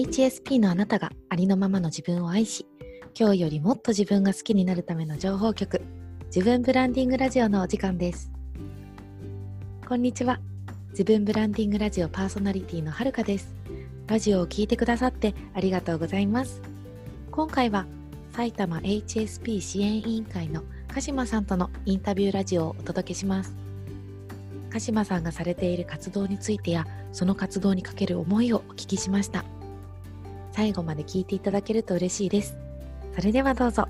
HSP のあなたがありのままの自分を愛し今日よりもっと自分が好きになるための情報局自分ブランディングラジオのお時間です。こんにちは。自分ブランディングラジオパーソナリティのはるかです。ラジオを聴いてくださってありがとうございます。今回は埼玉 HSP 支援委員会の鹿島さんとのインタビューラジオをお届けします。鹿島さんがされている活動についてやその活動にかける思いをお聞きしました。最後まで聞いていただけると嬉しいです。それではどうぞ。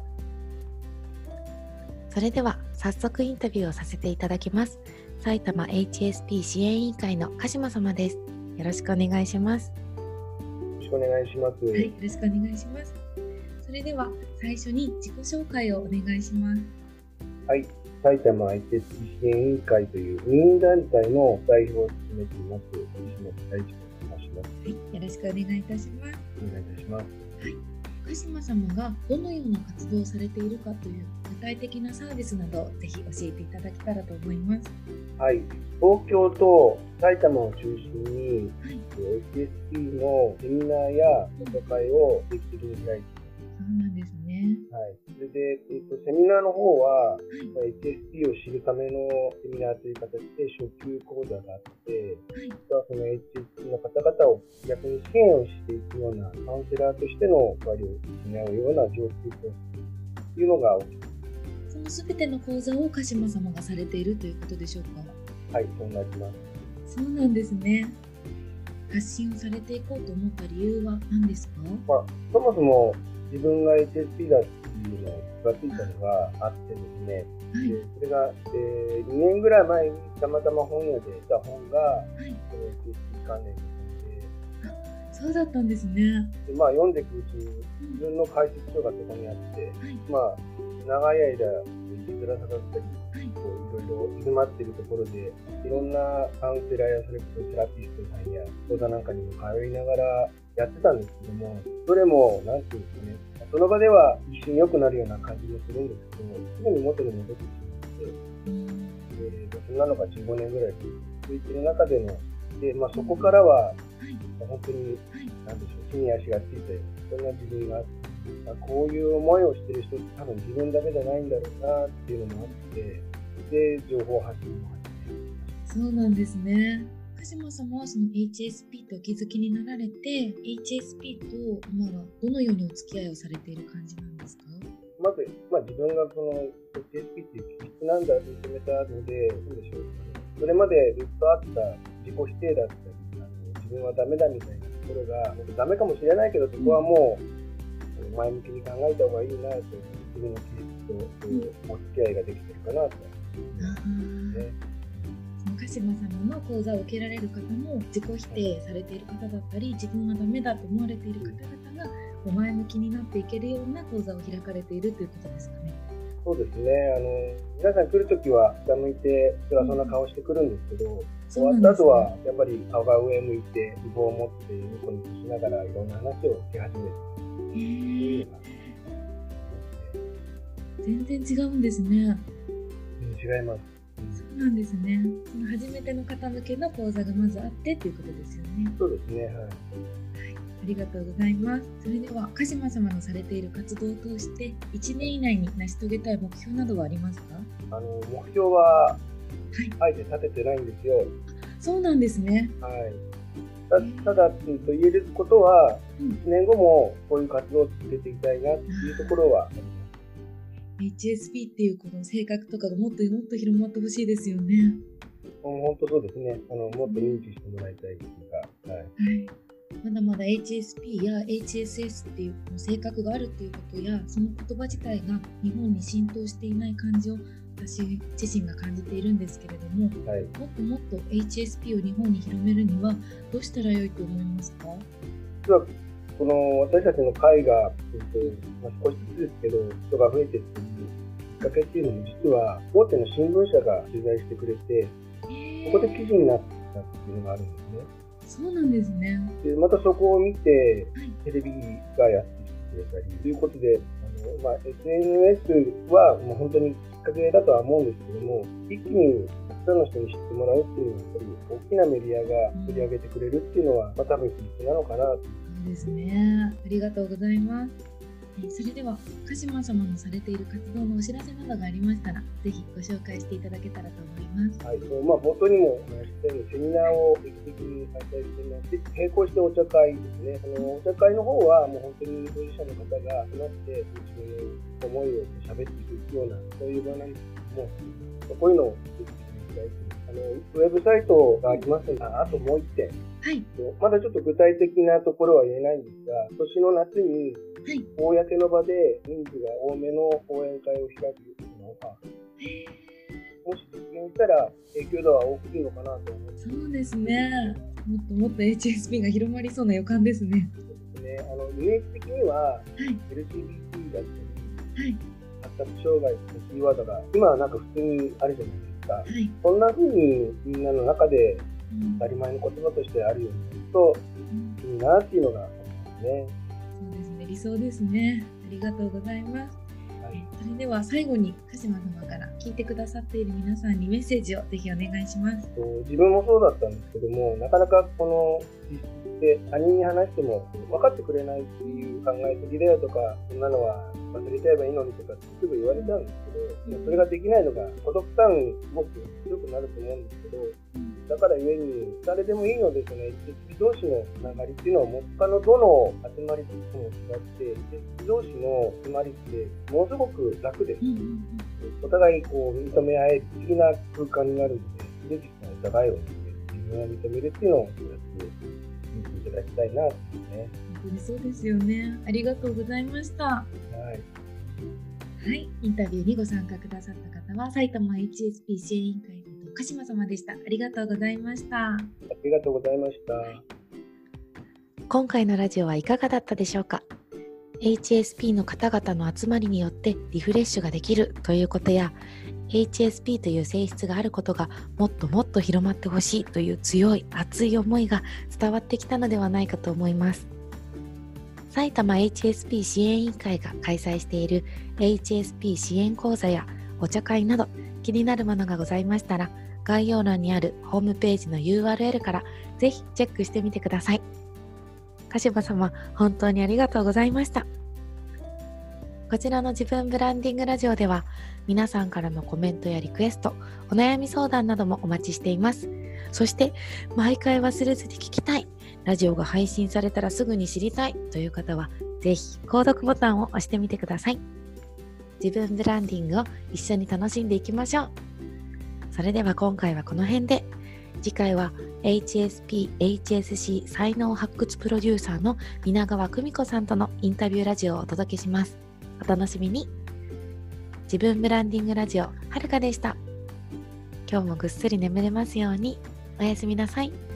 それでは早速インタビューをさせていただきます。埼玉 HSP 支援委員会の鹿島様です。よろしくお願いします。よろしくお願いします。はい、よろしくお願いします。それでは最初に自己紹介をお願いします。はい、埼玉 HSP 支援委員会という議員団体の代表を務めています、西本大地と申します。はい、よろしくお願いいたします。お願いい。たします。鹿島様がどのような活動をされているかという具体的なサービスなどをぜひ教えていただけたらと思います。はい、東京と埼玉を中心に、はい、HSP のセミナーや講座会を定期的に開いていそうなんですね。はい、それで、えっと、セミナーの方は、はい、HSP を知るためのセミナーという形で初級講座があって、はい、はその HSP の方々を逆に支援をしていくようなカウンセラーとしての役割を担うような上級コースというのが。そのすべての講座を鹿島様がされているということでしょうか？はい、そうなります。そうなんですね。発信をされていこうと思った理由は何ですか？まあ、そもそも自分が HSP だっていうのを気がついたのがあってですね、はい、でそれが、えー2年ぐらい前にたまたま本屋で得た本が、はい、HSP 関連のそうだったんですね。本でで、まあ、読んでいくうちに自分の解説書がそこにあって、はい、まあ、長い間生きづらさだったり、はい、こういろいろ行き詰まっているところでいろんなカウンセラーやそれこそセラピストさんや講座なんかにも通いながらやってたんですけどもどれも何て言うんですその場では一瞬良くなるような感じもするんですけどすぐに元に戻ってしまってでそんなのが15年ぐらい続いている中でので、まあ、そこからは本当に何でしょう地に足がついたようなそんな自分があって。こういう思いをしてる人って多分自分だけじゃないんだろうなっていうのもあってで情報発信も始めそうなんですね鹿島様はその HSP とお気づきになられて HSP と今はどのようにお付き合いをされている感じなんですか？まず、まあ、自分がその HSP っていう気質なんだと認めたのでどうでしょうそれまでずっとあった自己否定だったり自分はダメだみたいなところがダメかもしれないけどそこはもう、うん前向きに考えた方がいいなと自分の気質とお付き合いができてるかなと。思いますね。鹿島様の講座を受けられる方も自己否定されている方だったり自分はダメだと思われている方々が前向きになっていけるような講座を開かれているということですかね。そうですねあの皆さん来るときは下向いて辛そうな顔してくるんですけど、うん、終わった後はやっぱり顔が上向いて希望を持ってニコニコしながらいろんな話をし始めて全然違うんですね。違います。そうなんですね。その初めての方向けの講座がまずあってということですよね。そうですね。はい。はい、ありがとうございます。それでは鹿島様のされている活動を通して1年以内に成し遂げたい目標などはありますか？あの目標は、はい、あえて立ててないんですよ。そうなんですね。はい。ただと言えることは、1年後もこういう活動を続けていきたいなっていうところはあります。HSP っていうこの性格とかがもっともっと広まってほしいですよね。本当そうですね。あのもっと認知してもらいたいというか、はい。はいまだまだ HSP や HSS っていう性格があるっていうことやその言葉自体が日本に浸透していない感じを私自身が感じているんですけれども、はい、もっともっと HSP を日本に広めるにはどうしたらよいと思いますか？この私たちの会が、えっとまあ、少しずつですけど人が増えていっているきっかけっていうのも実は大手の新聞社が取材してくれてここで記事になったっていうのがあるんですね。そうなんですね。でまたそこを見て、テレビがやってきてくれたりということで、あのまあ、SNS はもう本当にきっかけだとは思うんですけども、一気にたくさんの人に知ってもらうっていうのは、やっぱり大きなメディアが取り上げてくれるっていうのは、まあ、多分必須なのかなと。そうですね。ありがとうございます。それでは鹿島様のされている活動のお知らせなどがありましたらぜひご紹介していただけたらと思います。はい、まあ、冒頭にもお話したようにセミナーを定期的に開催していまして並行してお茶会ですねあのお茶会の方はもう本当に当事者の方が集まって自分の思いを喋っていくようなそういう場なんですけどもこういうのをぜひ開いてあのウェブサイトがありますがあともう1点はい、まだちょっと具体的なところは言えないんですが、今年の夏に、公の場で人数が多めの講演会を開くのが、もし実現したら影響度は大きいのかなと思いそうですね。もっともっと HSP が広まりそうな予感ですね。そうですね。あのイメージ的には、はい、LGBT だったり、はい、発達障害のキーワードが今はなんか普通にあるじゃないですか。はい、そんな風にみんなの中で当たり前の言葉としてあるようになるといいなっていうのがね。そうですね理想ですね。ありがとうございます。はい、それでは最後に鹿島様から聞いてくださっている皆さんにメッセージをぜひお願いします。自分もそうだったんですけどもなかなかこの実質で他人に話しても分かってくれないっていう考えすぎだよとかそんなのは忘れちゃえばいいのにとかすぐ言われちゃうんですけどそれができないのが孤独感すごく強くなると思うんですけどだからゆえに、誰でもいいので、その HSP 同士のつながりっていうのは、他のどの集まりとも違って、HSP 同士の集まりって、ものすごく楽です。お互いこう認め合える不思議な空間になるので、ぜひお互いを自分を認めるっていうのを、やっていただきたいなとね。本当にそうですよね。ありがとうございました。はい。はい、インタビューにご参加くださった方は、埼玉 HSP 支援委員会鹿島様でした。ありがとうございました。ありがとうございました。今回のラジオはいかがだったでしょうか？HSP の方々の集まりによってリフレッシュができるということや HSP という性質があることがもっともっと広まってほしいという強い熱い思いが伝わってきたのではないかと思います埼玉 HSP 支援委員会が開催している HSP 支援講座やお茶会など気になるものがございましたら概要欄にあるホームページの URL からぜひチェックしてみてください。鹿島様、本当にありがとうございました。こちらの自分ブランディングラジオでは皆さんからのコメントやリクエスト、お悩み相談などもお待ちしています。そして毎回忘れずに聞きたい、ラジオが配信されたらすぐに知りたいという方はぜひ購読ボタンを押してみてください。自分ブランディングを一緒に楽しんでいきましょう。それでは今回はこの辺で。次回は HSP、HSC 才能発掘プロデューサーの皆川久美子さんとのインタビューラジオをお届けします。お楽しみに。自分ブランディングラジオはるかでした。今日もぐっすり眠れますように。おやすみなさい。